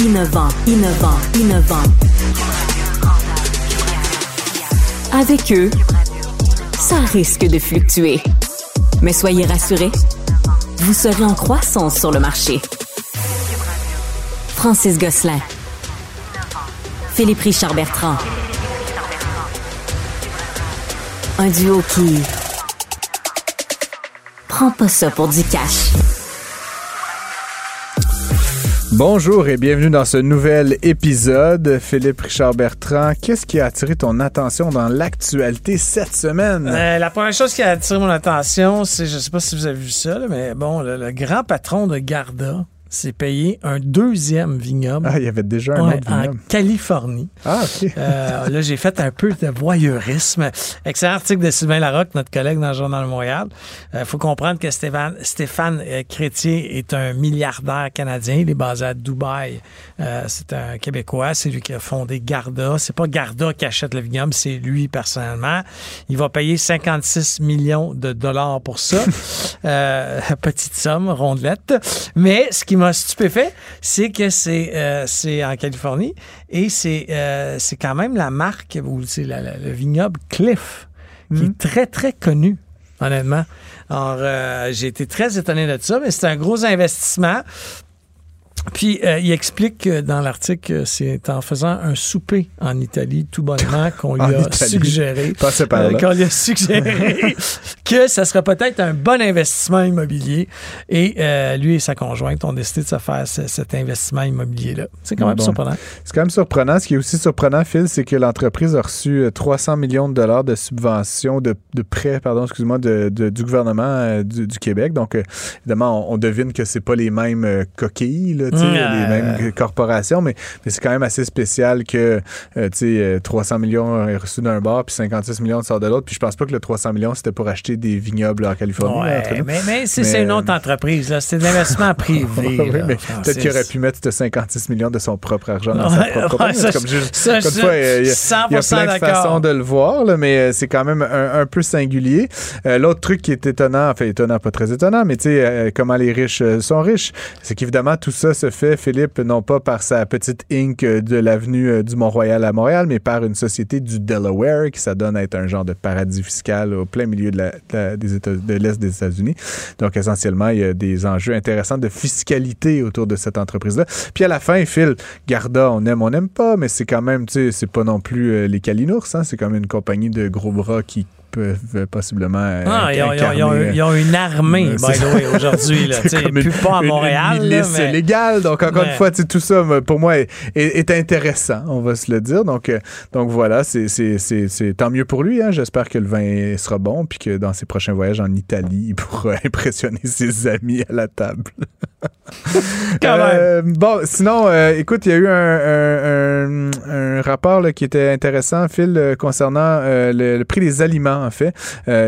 Innovant. Innovant. Innovant. Avec eux, ça risque de fluctuer. Mais soyez rassurés, vous serez en croissance sur le marché. Francis Gosselin. Philippe Richard Bertrand. Un duo qui prend pas ça pour du cash. Bonjour et bienvenue dans ce nouvel épisode. Philippe Richard Bertrand, qu'est-ce qui a attiré ton attention dans l'actualité cette semaine? Euh, la première chose qui a attiré mon attention, c'est, je sais pas si vous avez vu ça, mais bon, le grand patron de Garda, s'est payé un deuxième vignoble. Ah, il y avait déjà un autre vignoble. En Californie. Ah, OK. Euh, là, j'ai fait un peu de voyeurisme. Excellent article de Sylvain Larocque, notre collègue dans le Journal de Montréal. Il euh, faut comprendre que Stéphane, Stéphane euh, est un milliardaire canadien. Il est basé à Dubaï. c'est un Québécois. C'est lui qui a fondé Garda. C'est pas Garda qui achète le vignoble, c'est lui personnellement. Il va payer 56 millions de dollars pour ça. petite somme, rondelette. Mais ce qui m'a stupéfait, c'est que c'est euh, c'est en Californie et c'est euh, c'est quand même la marque ou c'est le vignoble Cliff qui est hmm. très très connu honnêtement. Alors euh, j'ai été très étonné de ça, mais c'est un gros investissement. Puis euh, il explique dans l'article que c'est en faisant un souper en Italie tout bonnement qu'on lui a suggéré euh, qu'on lui a suggéré que ça serait peut-être un bon investissement immobilier et euh, lui et sa conjointe ont décidé de se faire cet investissement immobilier là. C'est quand même surprenant. C'est quand même surprenant. Ce qui est aussi surprenant, Phil, c'est que l'entreprise a reçu 300 millions de dollars de subventions, de, de prêts, pardon, excuse-moi, de, du gouvernement du, Québec. Donc évidemment, on, devine que c'est pas les mêmes coquilles. Là, les mêmes corporations, mais, mais c'est quand même assez spécial que euh, sais 300 euh, millions est reçu d'un bord puis 56 millions sort de l'autre. Puis je pense pas que le 300 millions, c'était pour acheter des vignobles en Californie. mais, mais c'est une autre entreprise. C'est de l'investissement privé. peut-être qu'il aurait pu mettre 56 millions de son propre argent dans sa propre comme, ça, comme il y, a, y a plein de façons de le voir, là, mais euh, c'est quand même un, peu singulier. L'autre truc qui est étonnant, enfin étonnant, pas très étonnant, mais tu sais, comment les riches sont riches, c'est qu'évidemment, tout ça se fait, Philippe, non pas par sa petite Inc. de l'avenue euh, du Mont-Royal à Montréal, mais par une société du Delaware qui s'adonne à être un genre de paradis fiscal au plein milieu de l'Est des États-Unis. Donc, essentiellement, il y a des enjeux intéressants de fiscalité autour de cette entreprise-là. Puis à la fin, Phil, Garda, on aime, on n'aime pas, mais c'est quand même, tu sais, c'est pas non plus euh, les Calinours, hein, c'est quand même une compagnie de gros bras qui peuvent possiblement. Euh, ah, ils, ont, une armée, by the way, aujourd'hui. plus pas à Montréal. Une milice légale. Donc, encore une fois, tout ça, pour moi, est, intéressant, on va se le dire. Donc, euh, donc voilà, c'est tant mieux pour lui. Hein. J'espère que le vin sera bon puis que dans ses prochains voyages en Italie, il pourra impressionner ses amis à la table. Euh, bon, sinon, euh, écoute, il y a eu un, un, rapport qui était intéressant, Phil, concernant le, prix des aliments, en fait,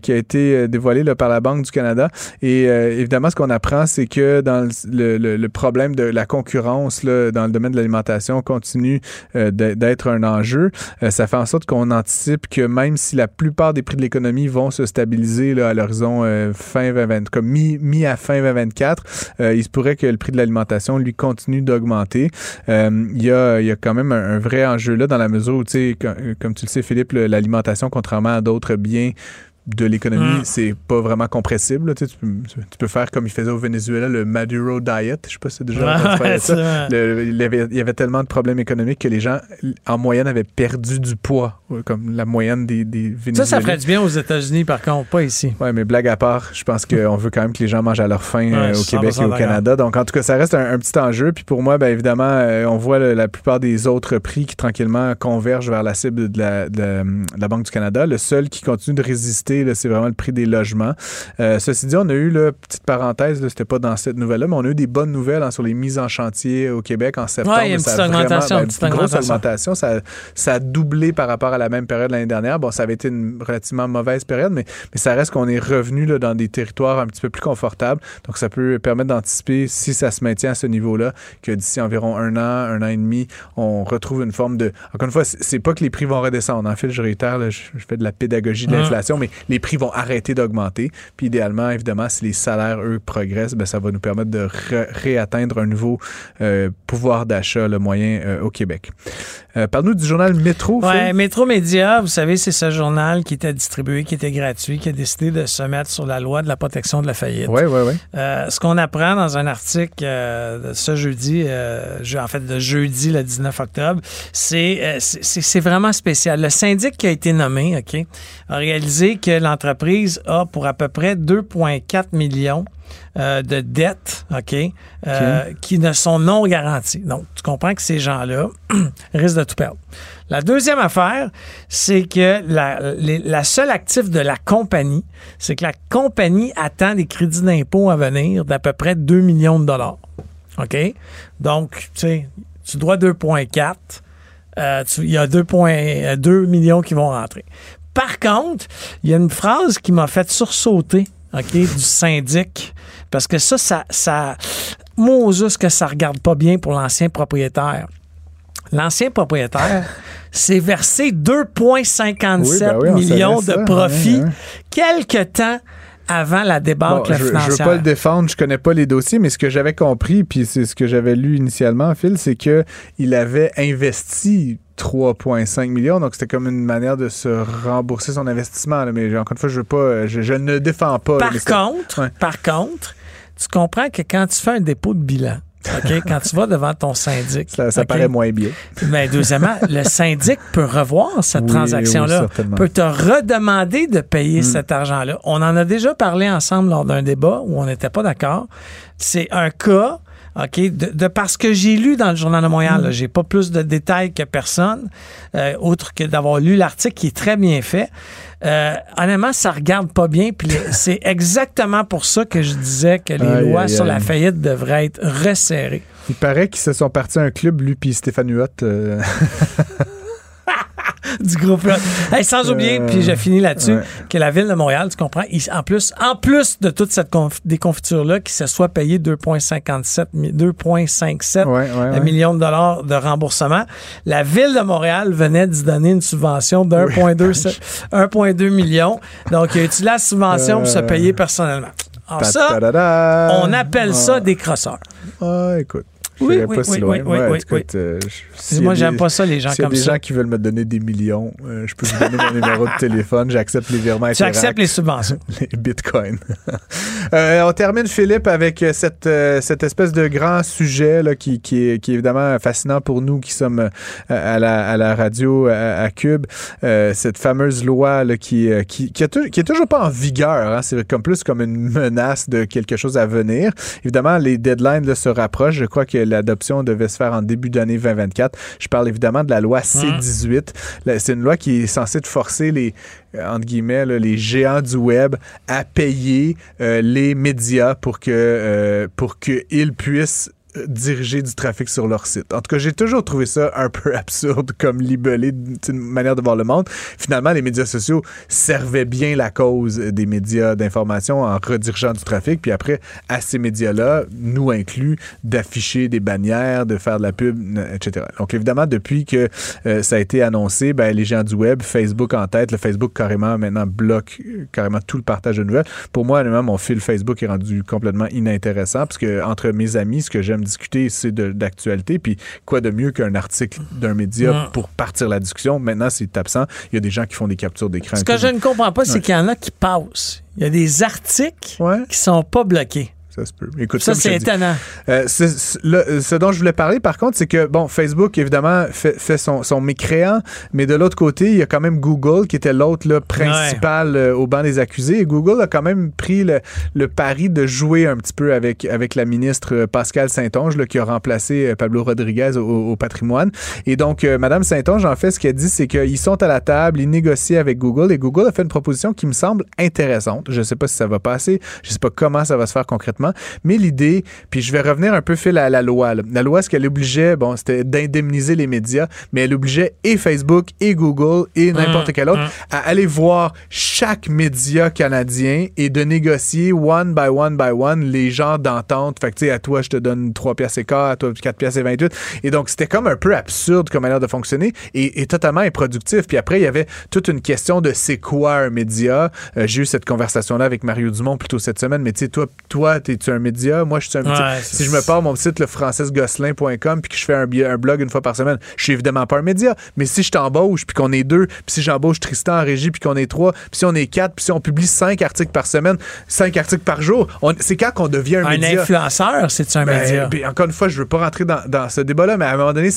qui a été dévoilé par la Banque du Canada. Et évidemment, ce qu'on apprend, c'est que dans le, problème de la concurrence là, dans le domaine de l'alimentation continue d'être un enjeu. ça fait en sorte qu'on anticipe que même si la plupart des prix de l'économie vont se stabiliser là, à l'horizon fin 2020, comme mi, mi à fin 2024, il se pourrait que le prix de l'alimentation lui continue d'augmenter. Euh, il y, a, y, a, quand même un, vrai enjeu là dans la mesure où, tu sais, comme tu le sais, Philippe, l'alimentation, contrairement à d'autres biens, de l'économie, mm. c'est pas vraiment compressible. Tu, peux, faire comme il faisait au Venezuela, le Maduro Diet. Je sais pas si c'est déjà ça. il, y avait, tellement de problèmes économiques que les gens, en moyenne, avaient perdu du poids, comme la moyenne des, des Vénézuéliens. Ça, ça ferait du bien aux États-Unis, par contre, pas ici. Oui, mais blague à part, je pense qu'on veut quand même que les gens mangent à leur faim euh, au Québec et au Canada. Donc, en tout cas, ça reste un, petit enjeu. Puis pour moi, bien évidemment, euh, on voit la plupart des autres prix qui tranquillement convergent vers la cible de la, de la Banque du Canada. Le seul qui continue de résister c'est vraiment le prix des logements. Euh, ceci dit, on a eu, là, petite parenthèse, c'était pas dans cette nouvelle-là, mais on a eu des bonnes nouvelles hein, sur les mises en chantier au Québec en septembre. Oui, il y a une petite augmentation. Ben, une grosse augmentation. Ça, ça, a doublé par rapport à la même période l'année dernière. Bon, ça avait été une relativement mauvaise période, mais, mais ça reste qu'on est revenu là, dans des territoires un petit peu plus confortables. Donc, ça peut permettre d'anticiper, si ça se maintient à ce niveau-là, que d'ici environ un an, un an et demi, on retrouve une forme de... Encore une fois, c'est pas que les prix vont redescendre. En fait, je réitère, je, fais de la pédagogie de hum. l'inflation, mais les prix vont arrêter d'augmenter. Puis idéalement, évidemment, si les salaires, eux, progressent, ben, ça va nous permettre de réatteindre un nouveau euh, pouvoir d'achat le moyen euh, au Québec. Euh, parle-nous du journal Métro. Oui, Métro Média, vous savez, c'est ce journal qui était distribué, qui était gratuit, qui a décidé de se mettre sur la loi de la protection de la faillite. Oui, oui, oui. ce qu'on apprend dans un article de ce jeudi, en fait, de jeudi, le 19 octobre, c'est vraiment spécial. Le syndic qui a été nommé, OK, a réalisé que l'entreprise l'entreprise a pour à peu près 2,4 millions euh, de dettes, OK, euh, qui ne sont non garanties. Donc, tu comprends que ces gens-là risquent de tout perdre. La deuxième affaire, c'est que la, la seule actif de la compagnie, c'est que la compagnie attend des crédits d'impôt à venir d'à peu près 2 millions de dollars. OK? Donc, tu sais, tu dois 2,4. Euh, il y a 2,2 millions qui vont rentrer. Par contre, il y a une phrase qui m'a fait sursauter, OK, du syndic. Parce que ça, ça, ça, Moses, que ça regarde pas bien pour l'ancien propriétaire. L'ancien propriétaire s'est versé 2,57 ben millions de profits quelque temps avant la débâcle financière. Je veux pas le défendre, je connais pas les dossiers, mais ce que j'avais compris, puis c'est ce que j'avais lu initialement, Phil, c'est que il avait investi 3,5 millions. Donc, c'était comme une manière de se rembourser son investissement. Mais encore une fois, je veux pas, je, ne défends pas. Par contre, par contre, tu comprends que quand tu fais un dépôt de bilan, OK, quand tu vas devant ton syndic. Ça, paraît moins bien. Mais deuxièmement, le syndic peut revoir cette transaction-là, peut te redemander de payer mm. cet argent-là. On en a déjà parlé ensemble lors d'un débat où on n'était pas d'accord. C'est un cas OK? De, parce que j'ai lu dans le Journal de Montréal, mm. j'ai pas plus de détails que personne, euh, autre que d'avoir lu l'article qui est très bien fait. Euh, honnêtement, ça regarde pas bien. Puis c'est exactement pour ça que je disais que les lois sur la faillite devraient être resserrées. Il paraît qu'ils se sont partis un club, lui puis Stéphane Huot. Euh. du groupe hey, sans oublier, puis j'ai fini là-dessus, que la ville de Montréal, tu comprends, en plus, en plus de toute cette déconfiture-là, qui se soit payé 2,57 2,57 millions de dollars de remboursement, la ville de Montréal venait d'y donner une subvention de 1,2 million. Donc, il a utilisé la subvention pour se payer personnellement. Alors ça, on appelle ça des crosseurs. Ah, écoute. Oui, oui, oui, oui, oui, oui, euh, Moi, j'aime pas ça, les gens comme ça. S'il y a des gens qui veulent me donner des millions, euh, je peux vous donner mon numéro de téléphone. J'accepte les virements. J'accepte les subventions. les bitcoins. euh, on termine, Philippe, avec euh, cette, cette espèce de grand sujet là, qui, qui, est, qui est évidemment fascinant pour nous qui sommes à la, à la radio, à, Cube. cette fameuse loi là, qui, qui, qui, a qui est toujours pas en vigueur. Hein. C'est comme plus comme une menace de quelque chose à venir. Évidemment, les deadlines là, se rapprochent. Je crois que l'adoption devait se faire en début d'année 2024. Je parle évidemment de la loi C-18. C'est une loi qui est censée forcer les, euh, entre guillemets, les géants du web à payer euh, les médias pour que euh, pour qu'ils puissent diriger du trafic sur leur site. En tout cas, j'ai toujours trouvé ça un peu absurde comme libellé d'une manière de voir le monde. Finalement, les médias sociaux servaient bien la cause des médias d'information en redirigeant du trafic. Puis après, à ces médias-là, nous inclus, d'afficher des bannières, de faire de la pub, etc. Donc évidemment, depuis que euh, ça a été annoncé, ben, les gens du web, Facebook en tête, le Facebook carrément maintenant bloque euh, carrément tout le partage de nouvelles. Pour moi, mon fil Facebook est rendu complètement inintéressant parce que entre mes amis, ce que j'aime discuter, c'est d'actualité. Puis quoi de mieux qu'un article d'un média pour partir la discussion? Maintenant, c'est absent. Il y a des gens qui font des captures d'écran. Ce que je ne comprends pas, c'est qu'il y en a qui passent. Il y a des articles qui sont pas bloqués. Ça se peut. Écoute, ça, c'est étonnant. Euh, ce dont je voulais parler, par contre, c'est que, bon, Facebook, évidemment, fait, son, son, mécréant, mais de l'autre côté, il y a quand même Google, qui était l'autre principal euh, au banc des accusés. Et Google a quand même pris le, le, pari de jouer un petit peu avec, avec la ministre euh, Pascal Saint-Onge, qui a remplacé Pablo Rodriguez au, patrimoine. Et donc, Madame Saint-Onge, en fait, ce qu'elle dit, c'est qu'ils sont à la table, ils négocient avec Google, et Google a fait une proposition qui me semble intéressante. Je ne sais pas si ça va passer, je ne sais pas comment ça va se faire concrètement, mais l'idée, puis je vais revenir un peu fil à la loi. La loi, ce qu'elle obligeait, bon, c'était d'indemniser les médias, mais elle obligeait et Facebook et Google et n'importe quel autre mmh. à aller voir chaque média canadien et de négocier one by one by one les gens d'entente. Fait que, tu sais, à toi, je te donne 3 pièces et quart, à toi, 4 pièces et 28. Et donc, c'était comme un peu absurde comme manière de fonctionner et, totalement improductif. Puis après, il y avait toute une question de c'est quoi un média. Euh, j'ai eu cette conversation-là avec Mario Dumont plutôt cette semaine, mais tu sais, toi, toi, t'es es un média? Moi, je suis un média. si je me pars mon site, le francesgosselin.com, puis que je fais un, blog une fois par semaine, je suis évidemment pas un média. Mais si je t'embauche, puis qu'on est deux, puis si j'embauche Tristan en régie, puis qu'on est trois, puis si on est quatre, puis si on publie cinq articles par semaine, cinq articles par jour, c'est quand qu'on devient un, média. Un influenceur, c'est un ben, média? Puis encore une fois, je veux pas rentrer dans, ce débat-là, mais à un moment donné,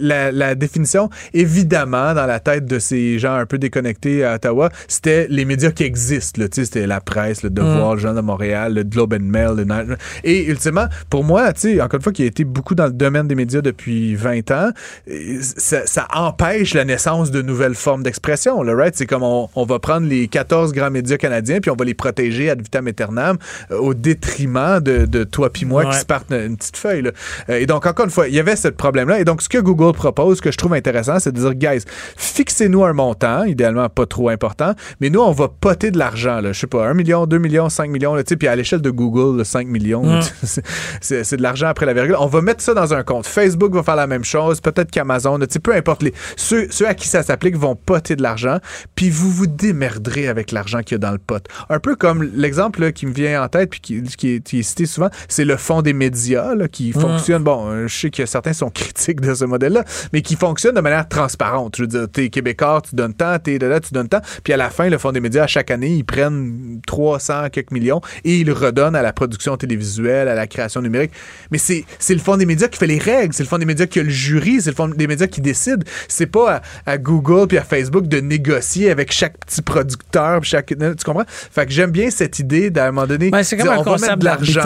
la, la, définition, évidemment, dans la tête de ces gens un peu déconnectés à Ottawa, c'était les médias qui existent. C'était la presse, le Devoir, mm. le Journal de Montréal, le Globe and Mail, et ultimement, pour moi, tu sais, encore une fois, qui a été beaucoup dans le domaine des médias depuis 20 ans, ça, empêche la naissance de nouvelles formes d'expression. Le right? C'est comme on, va prendre les 14 grands médias canadiens puis on va les protéger ad vitam aeternam euh, au détriment de, de toi puis moi qui se partent une, petite feuille. Là. Euh, et donc, encore une fois, il y avait ce problème-là. Et donc, ce que Google propose, que je trouve intéressant, c'est de dire, guys, fixez-nous un montant, idéalement pas trop important, mais nous, on va poter de l'argent. Je sais pas, 1 million, 2 millions, 5 millions, puis à l'échelle de Google, 5 millions. Hum. c'est de l'argent après la virgule. On va mettre ça dans un compte. Facebook va faire la même chose, peut-être qu'Amazon, peu importe. Les, ceux, ceux à qui ça s'applique vont poter de l'argent, puis vous vous démerderez avec l'argent qu'il y a dans le pot. Un peu comme l'exemple qui me vient en tête, puis qui, qui, est, cité souvent, c'est le fonds des médias qui hum. fonctionne. Bon, euh, je sais que certains sont critiques de ce modèle-là, mais qui fonctionne de manière transparente. Je veux dire, t'es québécois, tu donnes tant, t'es de là, tu donnes tant, puis à la fin, le fonds des médias, à chaque année, ils prennent 300 quelques millions et ils redonnent à la production télévisuelle, à la création numérique. Mais c'est, c'est le fond des médias qui fait les règles, c'est le fond des médias qui a le jury, c'est le fond des médias qui décide. C'est pas à, Google puis à Facebook de négocier avec chaque petit producteur, chaque, tu comprends? Fait que j'aime bien cette idée d'à un moment donné, ben, c'est comme on va mettre de l'argent,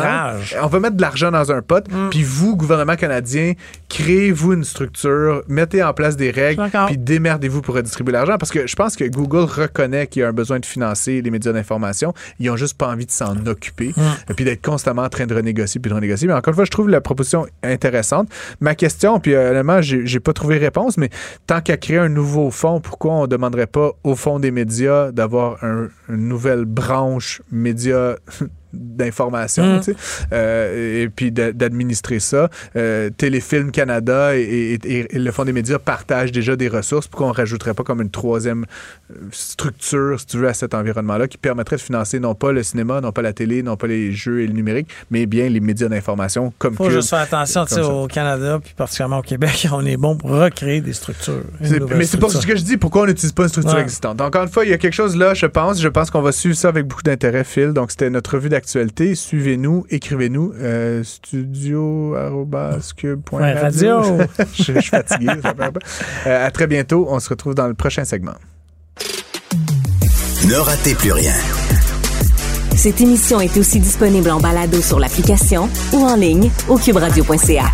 on va mettre de l'argent dans un pot, mm. puis vous, gouvernement canadien, créez-vous une structure, mettez en place des règles, puis démerdez-vous pour redistribuer l'argent, parce que je pense que Google reconnaît qu'il y a un besoin de financer les médias d'information, ils ont juste pas envie de s'en occuper, mm. Et puis d'être constamment en train de renégocier puis de renégocier. Mais encore une fois, je trouve la proposition intéressante. Ma question, puis euh, honnêtement, j'ai pas trouvé réponse, mais tant qu'à créer un nouveau fonds, pourquoi on ne demanderait pas au fond des médias d'avoir une nouvelle branche médias d'information, mm. euh, et puis d'administrer ça. Euh, Téléfilm Canada et, le Fonds des médias partagent déjà des ressources. Pourquoi on ne rajouterait pas comme une troisième euh, structure, si tu veux, à cet environnement-là, qui permettrait de financer non pas le cinéma, non pas la télé, non pas les jeux et le numérique, mais bien les médias d'information comme Faut juste faire attention, au Canada, puis particulièrement au Québec, on est bon pour recréer des structures. Mais c'est pas ce que je dis, pourquoi on n'utilise pas une structure existante? Encore une fois, il y a quelque chose là, je pense, je pense qu'on va suivre ça avec beaucoup d'intérêt, Phil. Donc, c'était notre revue d'actualité. Suivez-nous, écrivez-nous. Euh, studio.radio. je, je, suis fatigué. euh, à très bientôt. On se retrouve dans le prochain segment. Ne ratez plus rien. Cette émission est aussi disponible en balado sur l'application ou en ligne au cuberadio.ca.